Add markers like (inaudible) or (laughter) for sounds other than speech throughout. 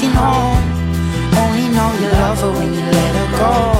Missing home. Only know you love her when you let her go.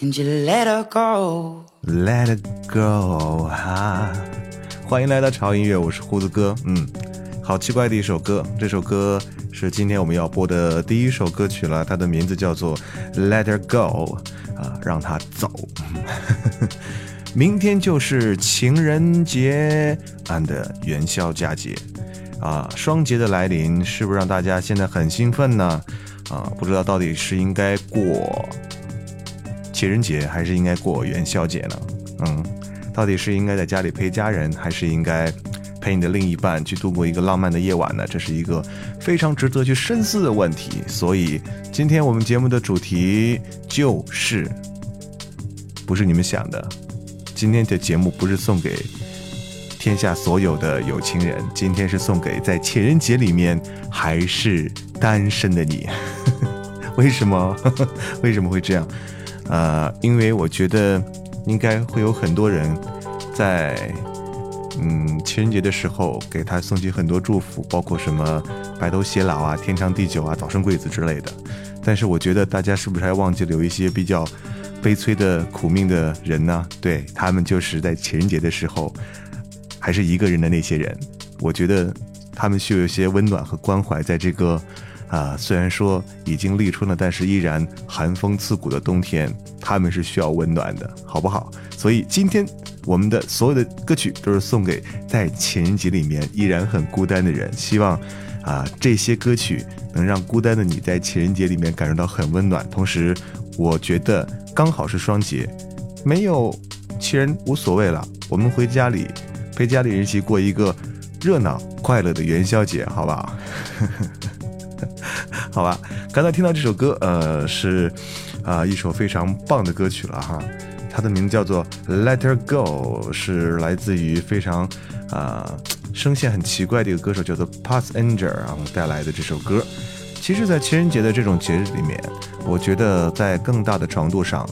And let her go. Let it go 哈，欢迎来到潮音乐，我是胡子哥。嗯，好奇怪的一首歌，这首歌是今天我们要播的第一首歌曲了，它的名字叫做 Let Her Go 啊，让它走。(laughs) 明天就是情人节 and 元宵佳节啊，双节的来临，是不是让大家现在很兴奋呢？啊，不知道到底是应该过情人节，还是应该过元宵节呢？嗯，到底是应该在家里陪家人，还是应该陪你的另一半去度过一个浪漫的夜晚呢？这是一个非常值得去深思的问题。所以，今天我们节目的主题就是，不是你们想的。今天的节目不是送给天下所有的有情人，今天是送给在情人节里面还是单身的你。(laughs) 为什么？(laughs) 为什么会这样？呃，因为我觉得应该会有很多人在嗯情人节的时候给他送去很多祝福，包括什么白头偕老啊、天长地久啊、早生贵子之类的。但是我觉得大家是不是还忘记了有一些比较。悲催的苦命的人呢？对他们就是在情人节的时候，还是一个人的那些人。我觉得他们需要一些温暖和关怀，在这个啊，虽然说已经立春了，但是依然寒风刺骨的冬天，他们是需要温暖的，好不好？所以今天我们的所有的歌曲都是送给在情人节里面依然很孤单的人，希望啊这些歌曲能让孤单的你在情人节里面感受到很温暖，同时。我觉得刚好是双节，没有情人无所谓了。我们回家里陪家里人一起过一个热闹快乐的元宵节，好不好？(laughs) (laughs) 好吧。刚才听到这首歌，呃，是啊一首非常棒的歌曲了哈。它的名字叫做《Let Her Go》，是来自于非常啊声线很奇怪的一个歌手，叫做 Passenger，然后带来的这首歌。其实，在情人节的这种节日里面，我觉得在更大的程度上，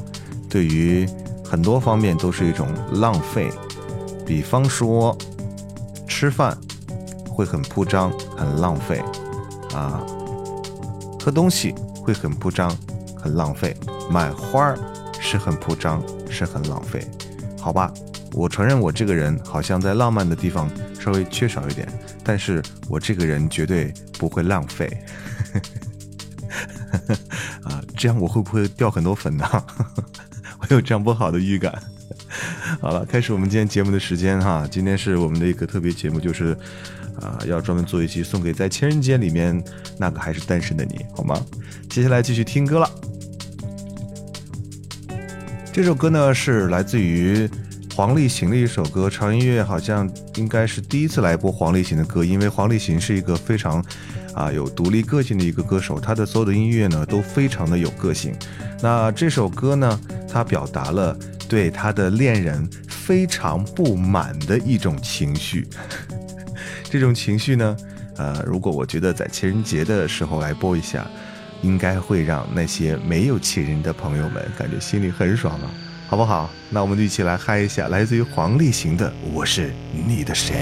对于很多方面都是一种浪费。比方说，吃饭会很铺张，很浪费啊；喝东西会很铺张，很浪费；买花儿是很铺张，是很浪费。好吧，我承认我这个人好像在浪漫的地方稍微缺少一点，但是我这个人绝对不会浪费。(laughs) 啊，这样我会不会掉很多粉呢？(laughs) 我有这样不好的预感。好了，开始我们今天节目的时间哈。今天是我们的一个特别节目，就是啊，要专门做一期送给在情人节里面那个还是单身的你，好吗？接下来继续听歌了。这首歌呢是来自于黄立行的一首歌，潮音乐好像应该是第一次来播黄立行的歌，因为黄立行是一个非常。啊，有独立个性的一个歌手，他的所有的音乐呢都非常的有个性。那这首歌呢，他表达了对他的恋人非常不满的一种情绪。这种情绪呢，呃，如果我觉得在情人节的时候来播一下，应该会让那些没有情人的朋友们感觉心里很爽啊，好不好？那我们就一起来嗨一下，来自于黄立行的《我是你的谁》。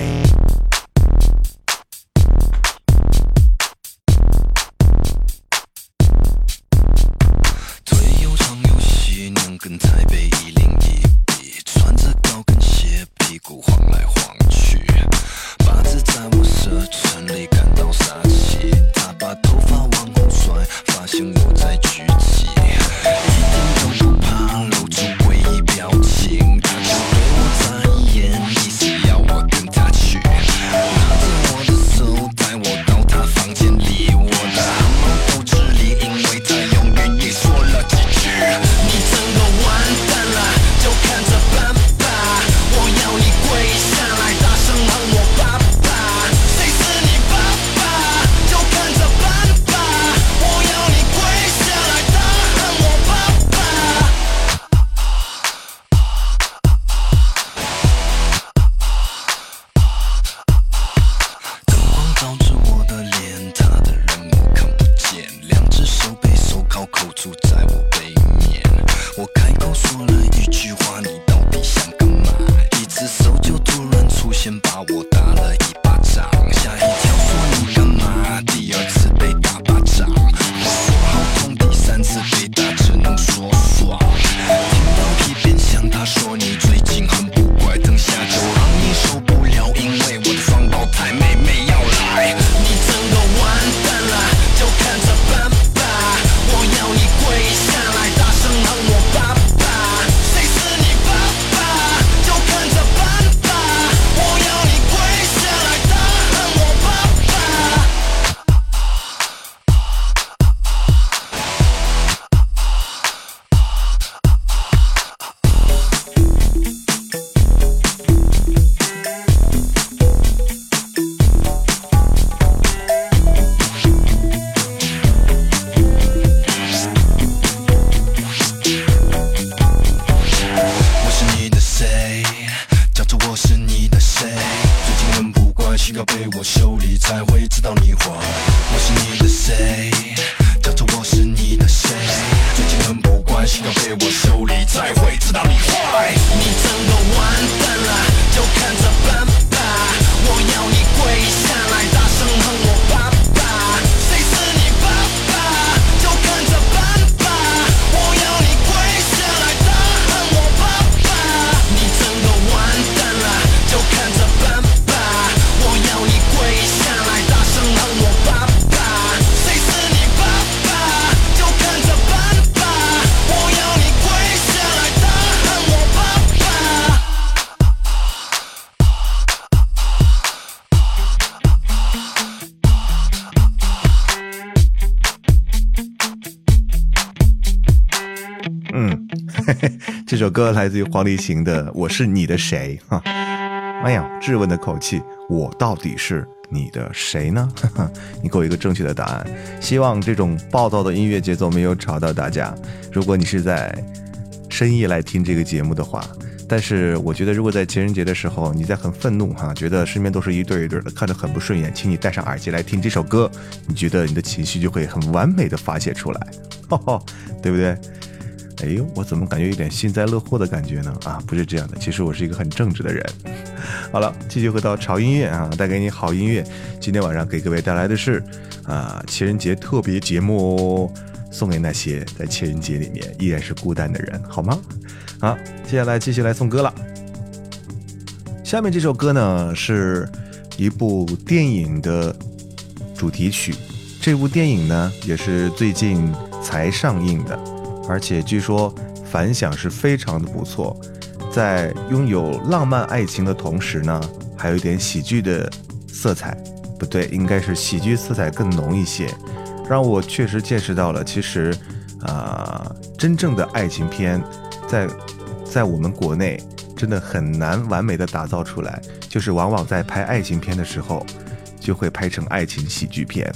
这首歌来自于黄立行的《我是你的谁》哈。哎呀，质问的口气，我到底是你的谁呢？哈哈，你给我一个正确的答案。希望这种暴躁的音乐节奏没有吵到大家。如果你是在深夜来听这个节目的话，但是我觉得如果在情人节的时候你在很愤怒哈，觉得身边都是一对一对的，看着很不顺眼，请你戴上耳机来听这首歌，你觉得你的情绪就会很完美的发泄出来，哈哈，对不对？哎呦，我怎么感觉有点幸灾乐祸的感觉呢？啊，不是这样的，其实我是一个很正直的人。(laughs) 好了，继续回到潮音乐啊，带给你好音乐。今天晚上给各位带来的是啊情人节特别节目哦，送给那些在情人节里面依然是孤单的人，好吗？好，接下来继续来送歌了。下面这首歌呢是一部电影的主题曲，这部电影呢也是最近才上映的。而且据说反响是非常的不错，在拥有浪漫爱情的同时呢，还有一点喜剧的色彩，不对，应该是喜剧色彩更浓一些，让我确实见识到了，其实啊、真正的爱情片在在我们国内真的很难完美的打造出来，就是往往在拍爱情片的时候，就会拍成爱情喜剧片。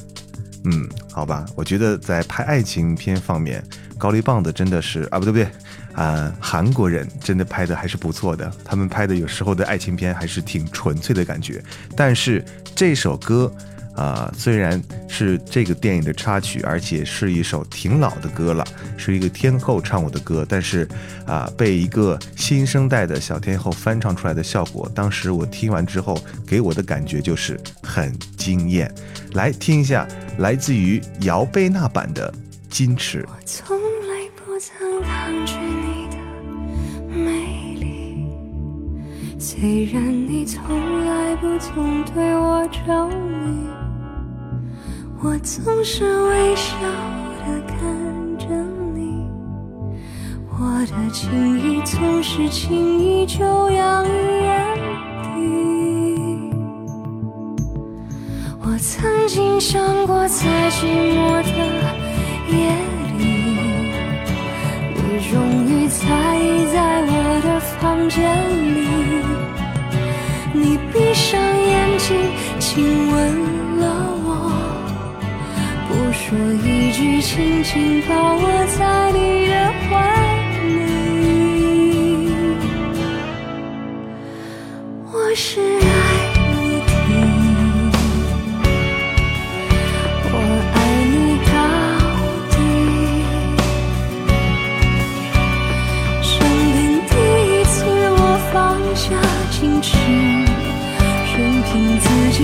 嗯，好吧，我觉得在拍爱情片方面，高丽棒子真的是啊，不对不对，啊、韩国人真的拍的还是不错的，他们拍的有时候的爱情片还是挺纯粹的感觉。但是这首歌啊、虽然是这个电影的插曲，而且是一首挺老的歌了，是一个天后唱我的歌，但是啊、被一个新生代的小天后翻唱出来的效果，当时我听完之后，给我的感觉就是很惊艳。来听一下来自于姚贝娜版的《矜持》。我从来不曾抗拒你的美丽，虽然你从来不曾对我着迷，我总是微笑的看着你，我的情意总是轻易就洋溢眼底。我曾经想过，在寂寞的夜里，你终于在意在我的房间里，你闭上眼睛亲吻，说一句，轻轻抱我在你的怀里。我是爱你的。我爱你到底。生命第一次，我放下矜持，任凭自己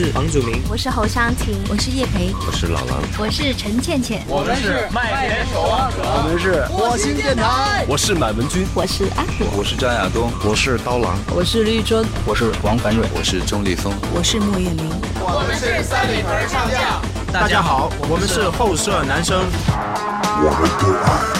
是房祖名，我是侯湘婷，我是叶培，我是老狼，我是陈倩倩，我们是麦田守望者，我们是火星电台，我是满文军，我是阿果，我是张亚东，我是刀郎，我是绿洲，我是王凡瑞，我是钟立风，我是莫叶林，我们是三里屯唱将。大家好，我们是后舍男生，我们都爱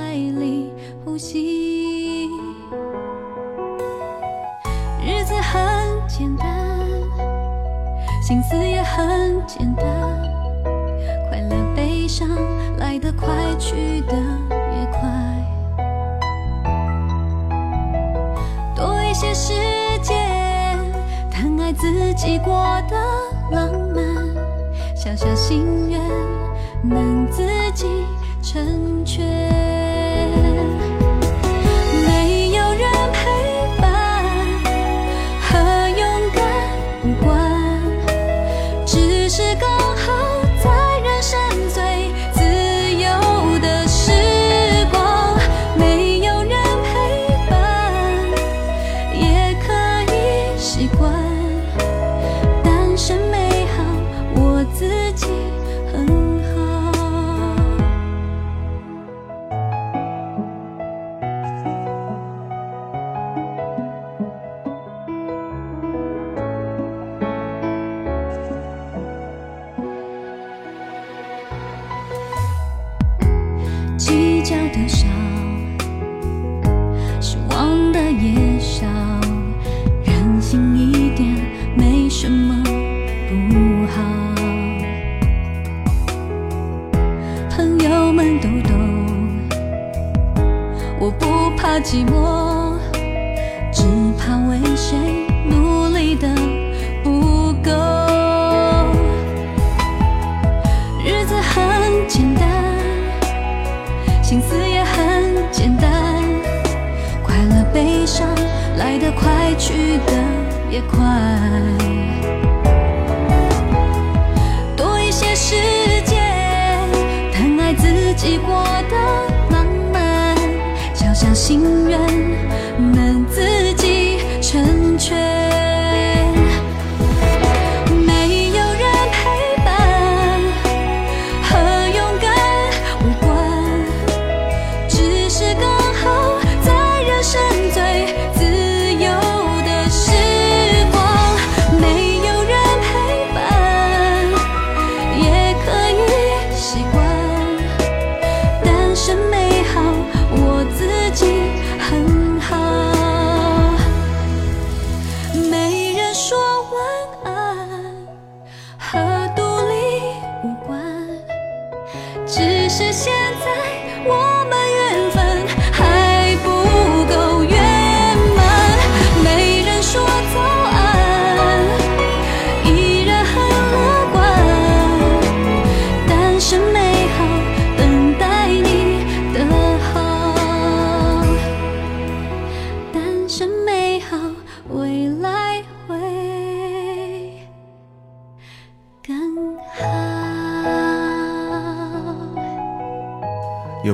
怀里呼吸，日子很简单。心思也很简单，快乐悲伤来得快，去得也快。多一些时间，疼爱自己过的浪漫，小小心愿能自己成全。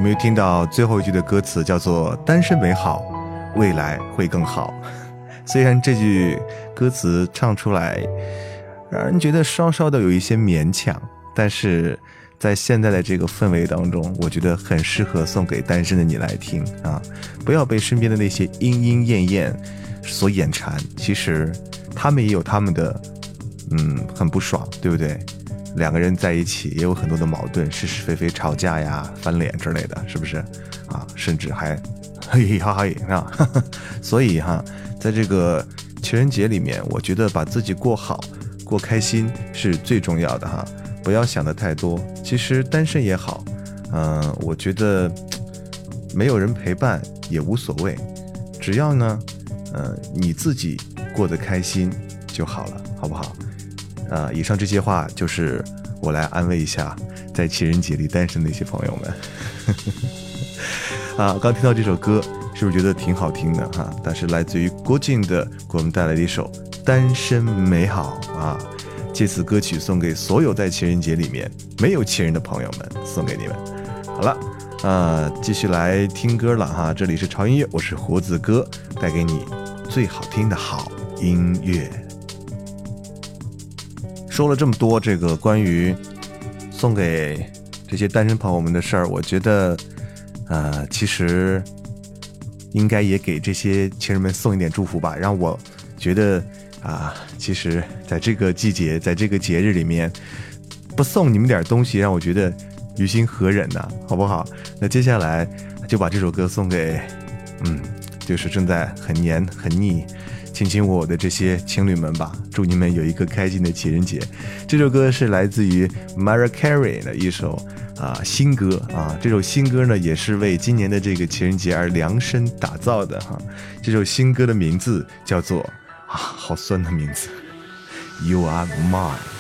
有没有听到最后一句的歌词叫做“单身美好，未来会更好”？(laughs) 虽然这句歌词唱出来，让人觉得稍稍的有一些勉强，但是在现在的这个氛围当中，我觉得很适合送给单身的你来听啊！不要被身边的那些莺莺燕燕所眼馋，其实他们也有他们的，嗯，很不爽，对不对？两个人在一起也有很多的矛盾，是是非非、吵架呀、翻脸之类的，是不是？啊，甚至还嘿嘿哈哈是吧？(laughs) 所以哈，在这个情人节里面，我觉得把自己过好、过开心是最重要的哈，不要想的太多。其实单身也好，嗯、我觉得没有人陪伴也无所谓，只要呢，呃，你自己过得开心就好了，好不好？啊、以上这些话就是我来安慰一下在情人节里单身的一些朋友们。(laughs) 啊，刚听到这首歌，是不是觉得挺好听的哈？但是来自于郭靖的给我们带来的一首《单身美好》啊，借此歌曲送给所有在情人节里面没有情人的朋友们，送给你们。好了，啊，继续来听歌了哈，这里是潮音乐，我是胡子哥，带给你最好听的好音乐。说了这么多，这个关于送给这些单身朋友们的事儿，我觉得，呃，其实应该也给这些情人们送一点祝福吧，让我觉得啊，其实在这个季节，在这个节日里面，不送你们点东西，让我觉得于心何忍呢？好不好？那接下来就把这首歌送给，嗯，就是正在很黏很腻。亲亲我我的这些情侣们吧，祝你们有一个开心的情人节。这首歌是来自于 Mariah Carey 的一首啊新歌啊，这首新歌呢也是为今年的这个情人节而量身打造的哈。这首新歌的名字叫做啊，好酸的名字，You Are Mine。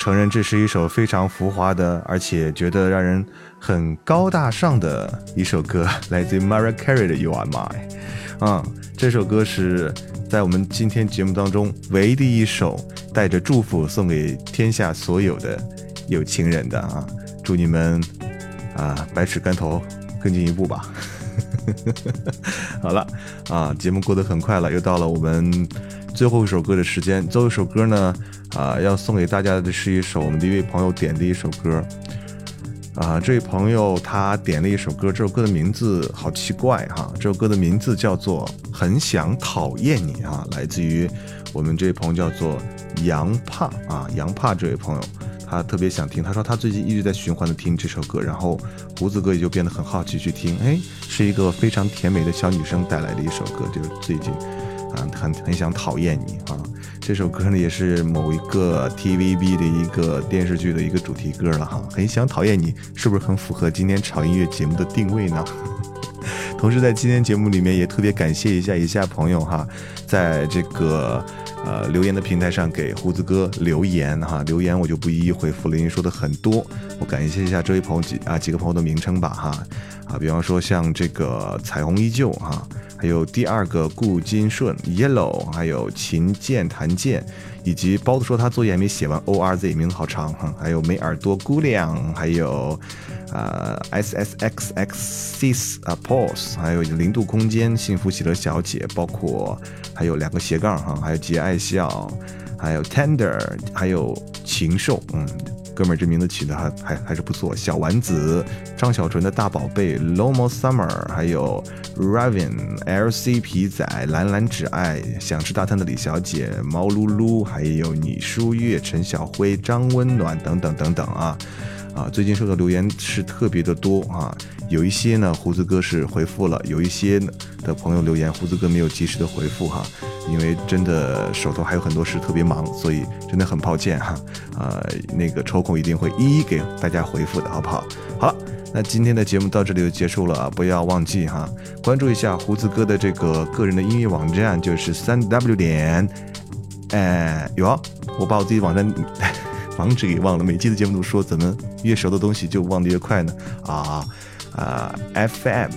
承认这是一首非常浮华的，而且觉得让人很高大上的一首歌，来自于 Mariah Carey 的《You Are Mine》。啊、这首歌是在我们今天节目当中唯一的一首带着祝福送给天下所有的有情人的啊！祝你们啊百尺竿头更进一步吧。(laughs) 好了啊，节目过得很快了，又到了我们最后一首歌的时间。最后一首歌呢，啊，要送给大家的是一首我们的一位朋友点的一首歌。啊，这位朋友他点了一首歌，这首歌的名字好奇怪哈，这首歌的名字叫做《很想讨厌你》啊，来自于我们这位朋友叫做杨帕啊，杨帕这位朋友。他特别想听，他说他最近一直在循环的听这首歌，然后胡子哥也就变得很好奇去听，哎，是一个非常甜美的小女生带来的一首歌，就是最近啊很很想讨厌你啊。这首歌呢也是某一个 TVB 的一个电视剧的一个主题歌了哈，很想讨厌你，是不是很符合今天潮音乐节目的定位呢？(laughs) 同时在今天节目里面也特别感谢一下以下朋友哈，在这个呃留言的平台上给胡子哥留言哈，留言我就不一一回复了，因为说的很多，我感谢一下这位朋友几啊几个朋友的名称吧哈。啊，比方说像这个彩虹依旧哈，还有第二个顾金顺 Yellow，还有秦剑谭剑，以及包子说他作业还没写完 O R Z 名字好长哈，还有没耳朵姑娘，还有。呃，S S X X Sis 啊 Pose，还有零度空间、幸福喜乐小姐，包括还有两个斜杠哈，还有节爱笑，还有 Tender，还有禽兽，嗯，哥们儿这名字起的还还还是不错。小丸子、张小纯的大宝贝 Lomo Summer，还有 Raven、LC 皮仔、蓝蓝只爱、想吃大餐的李小姐、毛噜噜，还有你舒月、陈小辉、张温暖等等等等啊。啊，最近收到留言是特别的多啊，有一些呢胡子哥是回复了，有一些的朋友留言胡子哥没有及时的回复哈，因为真的手头还有很多事特别忙，所以真的很抱歉哈，呃，那个抽空一定会一一给大家回复的好不好？好了，那今天的节目到这里就结束了，不要忘记哈，关注一下胡子哥的这个个人的音乐网站，就是三 w 点，哎，有，我把我自己网站。防止给忘了，每期的节目都说，怎么越熟的东西就忘得越快呢？啊啊，fm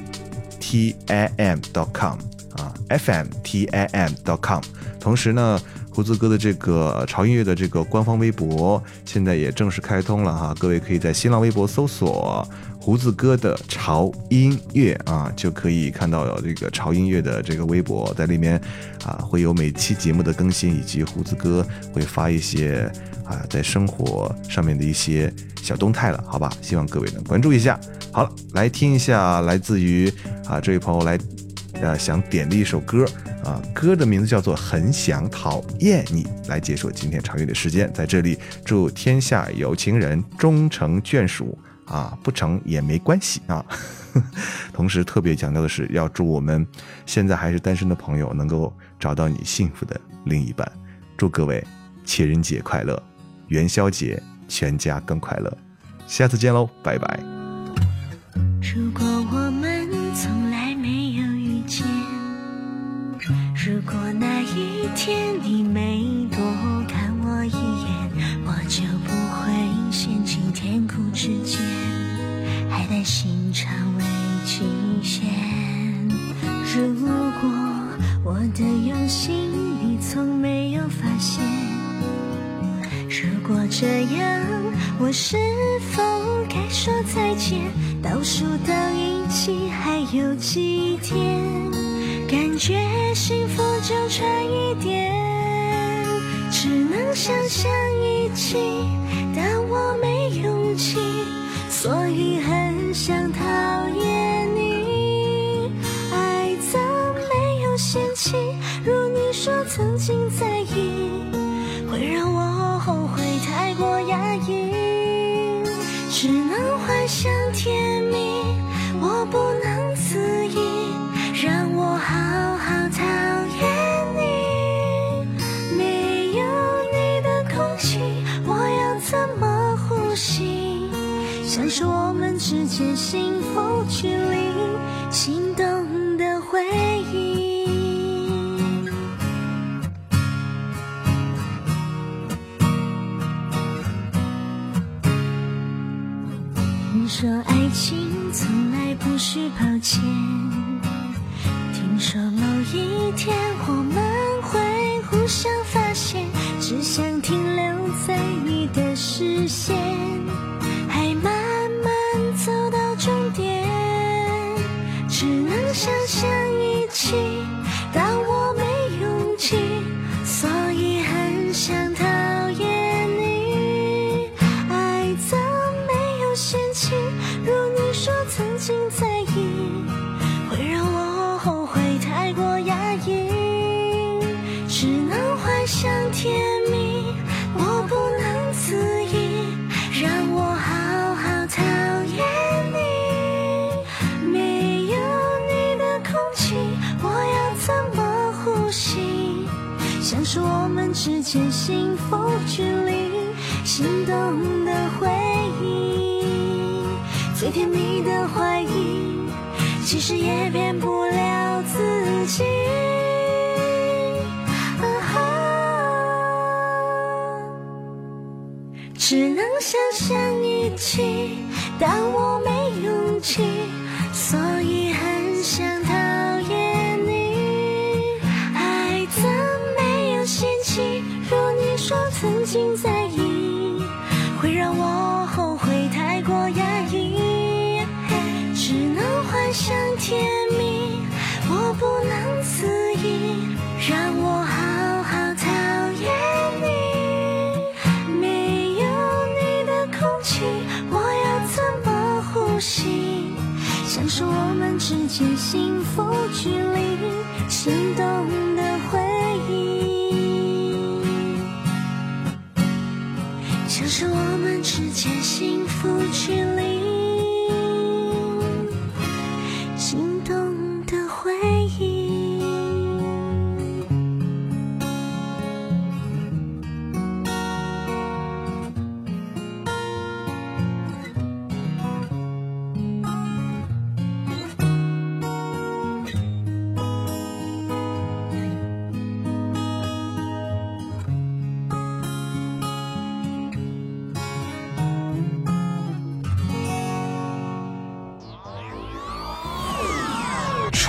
t i m dot com 啊，fm t i m dot com。同时呢，胡子哥的这个潮音乐的这个官方微博现在也正式开通了哈，各位可以在新浪微博搜索胡子哥的潮音乐啊，就可以看到有这个潮音乐的这个微博，在里面啊会有每期节目的更新，以及胡子哥会发一些啊在生活上面的一些小动态了，好吧？希望各位能关注一下。好了，来听一下来自于啊这位朋友来呃想点的一首歌啊，歌的名字叫做《很想讨厌你》，来结束今天长乐的时间。在这里祝天下有情人终成眷属。啊，不成也没关系啊。(laughs) 同时，特别强调的是，要祝我们现在还是单身的朋友能够找到你幸福的另一半。祝各位情人节快乐，元宵节全家更快乐。下次见喽，拜拜。如果我的用心你从没有发现，如果这样，我是否该说再见？倒数到一起还有几天，感觉幸福就差一点，只能想象一起，但我没勇气，所以很想讨厌。句抱歉，听说某一天我们会互相发现，只想停留在你的视线，是也骗不了自己。啊哈只能想象一起，但我没勇气，所以很想幸福距